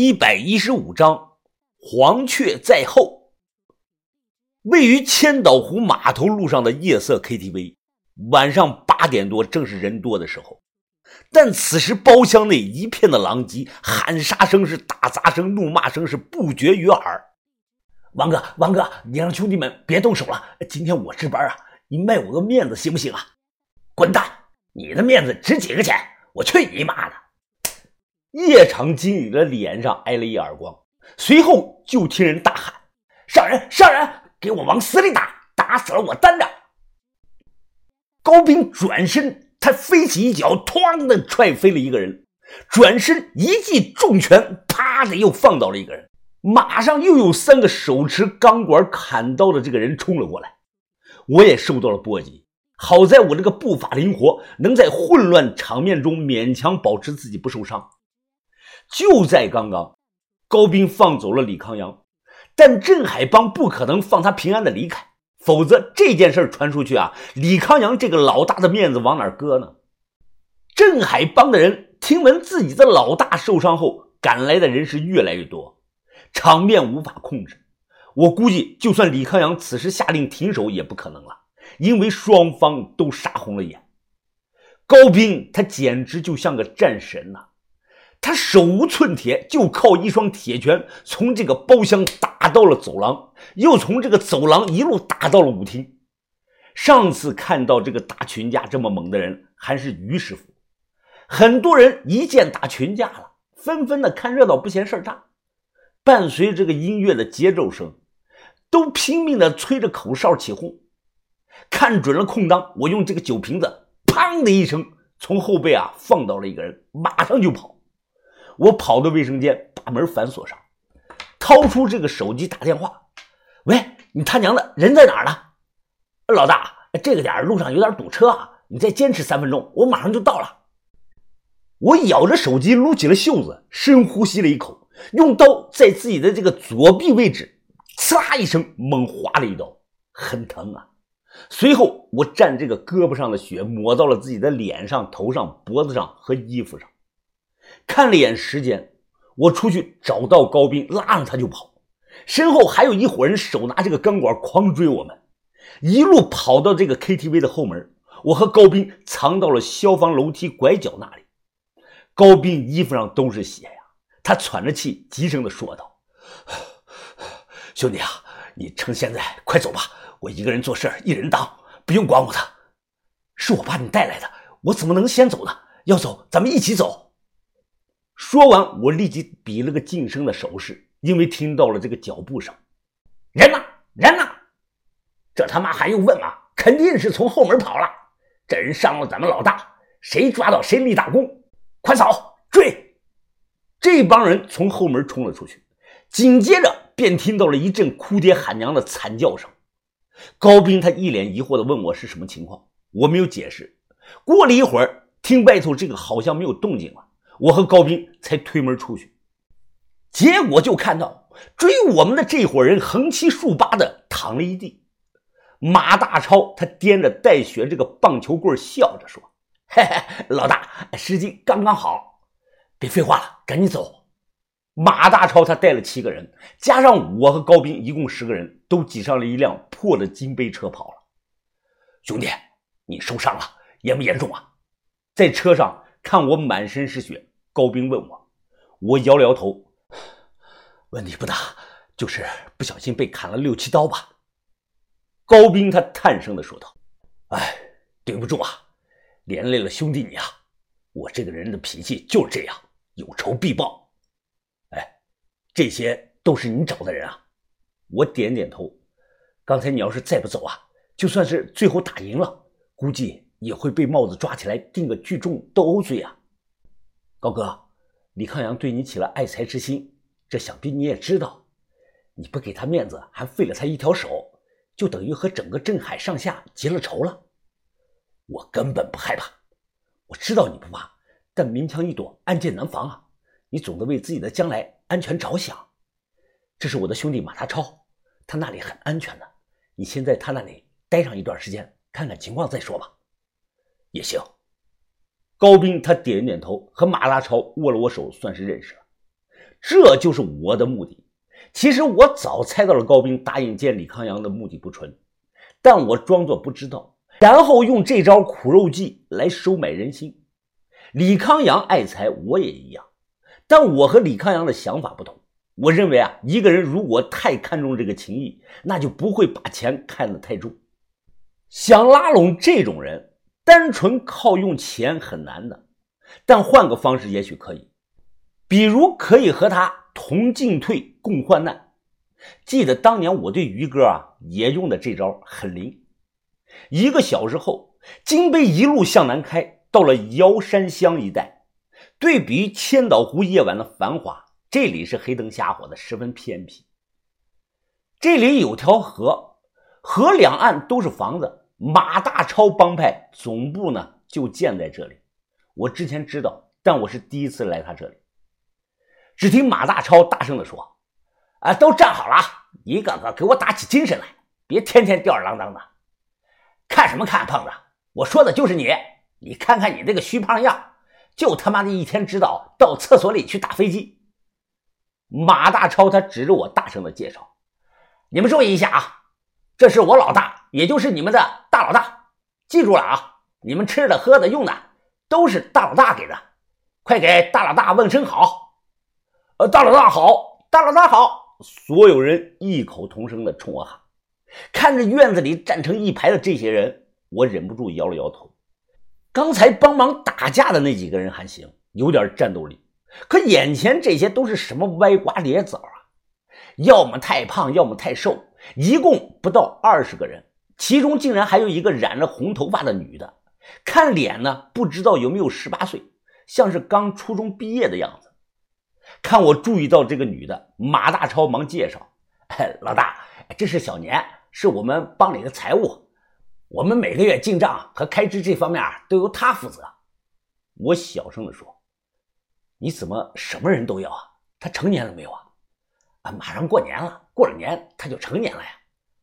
一百一十五章，黄雀在后。位于千岛湖码头路上的夜色 KTV，晚上八点多正是人多的时候，但此时包厢内一片的狼藉，喊杀声是打杂声，怒骂声是不绝于耳。王哥，王哥，你让兄弟们别动手了，今天我值班啊，你卖我个面子行不行啊？滚蛋！你的面子值几个钱？我去你妈的！夜场经理的脸上挨了一耳光，随后就听人大喊：“上人，上人，给我往死里打！打死了我担着！”高斌转身，他飞起一脚，哐的踹飞了一个人，转身一记重拳，啪的又放倒了一个人。马上又有三个手持钢管砍刀的这个人冲了过来，我也受到了波及。好在我这个步伐灵活，能在混乱场面中勉强保持自己不受伤。就在刚刚，高斌放走了李康阳，但镇海帮不可能放他平安的离开，否则这件事传出去啊，李康阳这个老大的面子往哪搁呢？镇海帮的人听闻自己的老大受伤后，赶来的人是越来越多，场面无法控制。我估计，就算李康阳此时下令停手，也不可能了，因为双方都杀红了眼。高斌他简直就像个战神呐！他手无寸铁，就靠一双铁拳，从这个包厢打到了走廊，又从这个走廊一路打到了舞厅。上次看到这个打群架这么猛的人，还是于师傅。很多人一见打群架了，纷纷的看热闹，不嫌事儿大。伴随这个音乐的节奏声，都拼命的吹着口哨起哄。看准了空当，我用这个酒瓶子，砰的一声，从后背啊放倒了一个人，马上就跑。我跑到卫生间，把门反锁上，掏出这个手机打电话：“喂，你他娘的人在哪儿呢？老大，这个点路上有点堵车啊，你再坚持三分钟，我马上就到了。”我咬着手机，撸起了袖子，深呼吸了一口，用刀在自己的这个左臂位置，呲啦一声猛划了一刀，很疼啊。随后，我蘸这个胳膊上的血抹到了自己的脸上、头上、脖子上和衣服上。看了一眼时间，我出去找到高斌，拉上他就跑。身后还有一伙人手拿这个钢管狂追我们，一路跑到这个 KTV 的后门。我和高斌藏到了消防楼梯拐角那里。高斌衣服上都是血呀，他喘着气，急声的说道：“兄弟啊，你趁现在快走吧，我一个人做事一人当，不用管我的。是我把你带来的，我怎么能先走呢？要走，咱们一起走。”说完，我立即比了个噤声的手势，因为听到了这个脚步声。人呢？人呢？这他妈还用问吗？肯定是从后门跑了。这人伤了咱们老大，谁抓到谁立大功。快走，追！这帮人从后门冲了出去，紧接着便听到了一阵哭爹喊娘的惨叫声。高斌他一脸疑惑地问我是什么情况，我没有解释。过了一会儿，听外头这个好像没有动静了。我和高斌才推门出去，结果就看到追我们的这伙人横七竖八的躺了一地。马大超他掂着带血这个棒球棍，笑着说：“嘿嘿，老大，时机刚刚好，别废话了，赶紧走。”马大超他带了七个人，加上我和高斌，一共十个人，都挤上了一辆破的金杯车跑了。兄弟，你受伤了，严不严重啊？在车上看我满身是血。高兵问我，我摇了摇头，问题不大，就是不小心被砍了六七刀吧。高兵他叹声的说道：“哎，对不住啊，连累了兄弟你啊。我这个人的脾气就是这样，有仇必报。哎，这些都是你找的人啊。”我点点头。刚才你要是再不走啊，就算是最后打赢了，估计也会被帽子抓起来定个聚众斗殴罪啊。高哥，李康阳对你起了爱才之心，这想必你也知道。你不给他面子，还废了他一条手，就等于和整个镇海上下结了仇了。我根本不害怕，我知道你不怕，但明枪易躲，暗箭难防啊！你总得为自己的将来安全着想。这是我的兄弟马大超，他那里很安全的，你先在他那里待上一段时间，看看情况再说吧。也行。高斌他点点头，和马大超握了握手，算是认识了。这就是我的目的。其实我早猜到了高斌答应见李康阳的目的不纯，但我装作不知道，然后用这招苦肉计来收买人心。李康阳爱财，我也一样，但我和李康阳的想法不同。我认为啊，一个人如果太看重这个情谊，那就不会把钱看得太重。想拉拢这种人，单纯靠用钱很难的，但换个方式也许可以，比如可以和他同进退，共患难。记得当年我对于哥啊也用的这招很灵。一个小时后，金杯一路向南开，到了瑶山乡一带，对比千岛湖夜晚的繁华。这里是黑灯瞎火的，十分偏僻。这里有条河，河两岸都是房子。马大超帮派总部呢，就建在这里。我之前知道，但我是第一次来他这里。只听马大超大声地说：“啊，都站好了，一个个给我打起精神来，别天天吊儿郎当的。看什么看，胖子？我说的就是你。你看看你那个虚胖样，就他妈的一天知道到厕所里去打飞机。”马大超他指着我大声的介绍：“你们注意一下啊，这是我老大，也就是你们的大老大。记住了啊，你们吃的、喝的、用的都是大老大给的，快给大老大问声好。”“呃，大老大好，大老大好！”所有人异口同声的冲我喊。看着院子里站成一排的这些人，我忍不住摇了摇头。刚才帮忙打架的那几个人还行，有点战斗力。可眼前这些都是什么歪瓜裂枣啊？要么太胖，要么太瘦，一共不到二十个人，其中竟然还有一个染着红头发的女的，看脸呢，不知道有没有十八岁，像是刚初中毕业的样子。看我注意到这个女的，马大超忙介绍：“老大，这是小年，是我们帮里的财务，我们每个月进账和开支这方面都由他负责。”我小声地说。你怎么什么人都要啊？他成年了没有啊？啊，马上过年了，过了年他就成年了呀。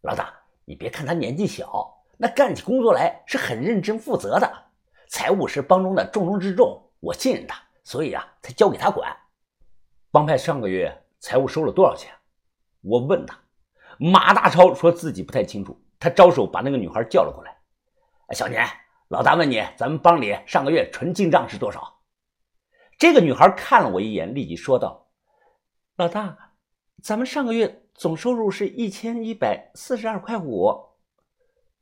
老大，你别看他年纪小，那干起工作来是很认真负责的。财务是帮中的重中之重，我信任他，所以啊，才交给他管。帮派上个月财务收了多少钱？我问他。马大超说自己不太清楚，他招手把那个女孩叫了过来。小年，老大问你，咱们帮里上个月纯进账是多少？这个女孩看了我一眼，立即说道：“老大，咱们上个月总收入是一千一百四十二块五，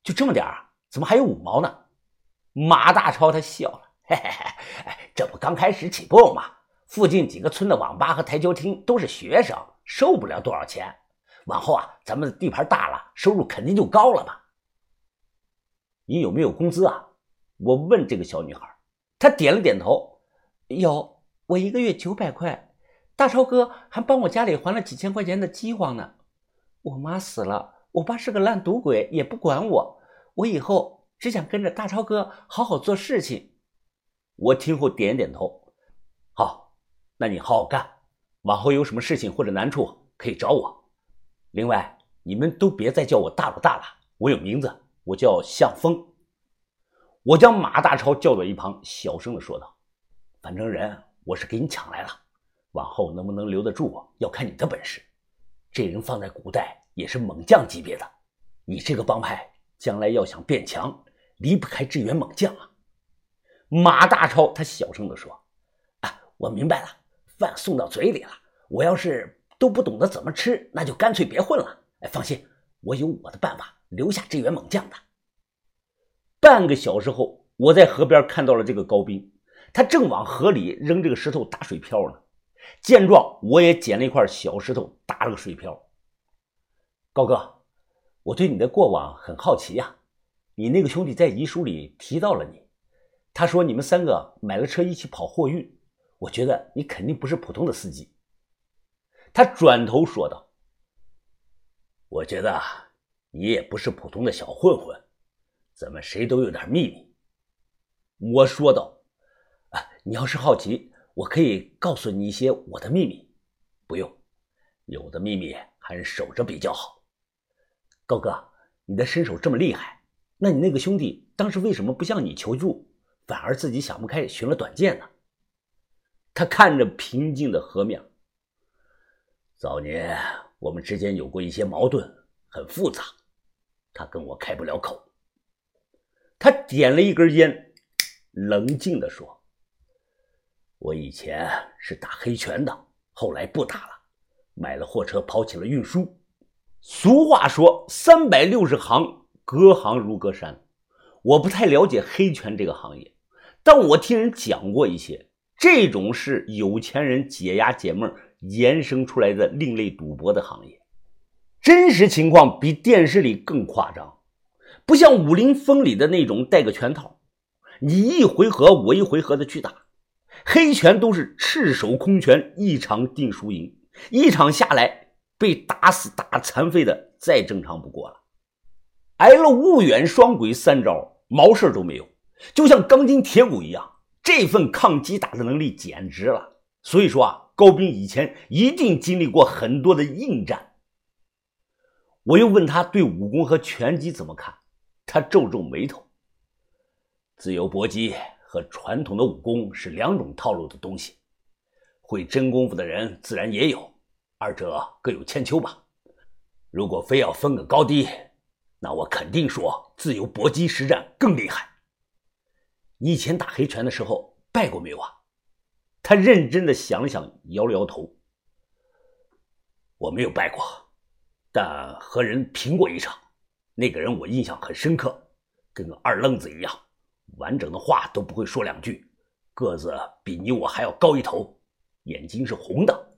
就这么点儿？怎么还有五毛呢？”马大超他笑了：“嘿嘿嘿，这不刚开始起步吗？附近几个村的网吧和台球厅都是学生，收不了多少钱。往后啊，咱们的地盘大了，收入肯定就高了嘛。”你有没有工资啊？我问这个小女孩，她点了点头。有，我一个月九百块，大超哥还帮我家里还了几千块钱的饥荒呢。我妈死了，我爸是个烂赌鬼，也不管我。我以后只想跟着大超哥好好做事情。我听后点点头，好，那你好好干，往后有什么事情或者难处可以找我。另外，你们都别再叫我大老大了，我有名字，我叫向风。我将马大超叫到一旁，小声的说道。反正人我是给你抢来了，往后能不能留得住，要看你的本事。这人放在古代也是猛将级别的，你这个帮派将来要想变强，离不开支援猛将啊。马大超他小声地说：“啊，我明白了，饭送到嘴里了。我要是都不懂得怎么吃，那就干脆别混了。哎，放心，我有我的办法留下支援猛将的。”半个小时后，我在河边看到了这个高兵。他正往河里扔这个石头打水漂呢，见状，我也捡了一块小石头打了个水漂。高哥，我对你的过往很好奇呀。你那个兄弟在遗书里提到了你，他说你们三个买了车一起跑货运，我觉得你肯定不是普通的司机。他转头说道：“我觉得你也不是普通的小混混，咱们谁都有点秘密。”我说道。啊你要是好奇，我可以告诉你一些我的秘密。不用，有的秘密还是守着比较好。高哥，你的身手这么厉害，那你那个兄弟当时为什么不向你求助，反而自己想不开寻了短见呢？他看着平静的河面，早年我们之间有过一些矛盾，很复杂，他跟我开不了口。他点了一根烟，冷静地说：“我以前是打黑拳的，后来不打了，买了货车跑起了运输。俗话说，三百六十行，隔行如隔山。我不太了解黑拳这个行业，但我听人讲过一些，这种是有钱人解压解闷延伸出来的另类赌博的行业。真实情况比电视里更夸张。”不像武林风里的那种带个拳套，你一回合我一回合的去打，黑拳都是赤手空拳，一场定输赢，一场下来被打死打残废的再正常不过了。挨了兀远双鬼三招，毛事都没有，就像钢筋铁骨一样，这份抗击打的能力简直了。所以说啊，高斌以前一定经历过很多的硬战。我又问他对武功和拳击怎么看。他皱皱眉头。自由搏击和传统的武功是两种套路的东西，会真功夫的人自然也有，二者各有千秋吧。如果非要分个高低，那我肯定说自由搏击实战更厉害。你以前打黑拳的时候败过没有啊？他认真的想了想，摇了摇头。我没有败过，但和人拼过一场。那个人我印象很深刻，跟个二愣子一样，完整的话都不会说两句，个子比你我还要高一头，眼睛是红的。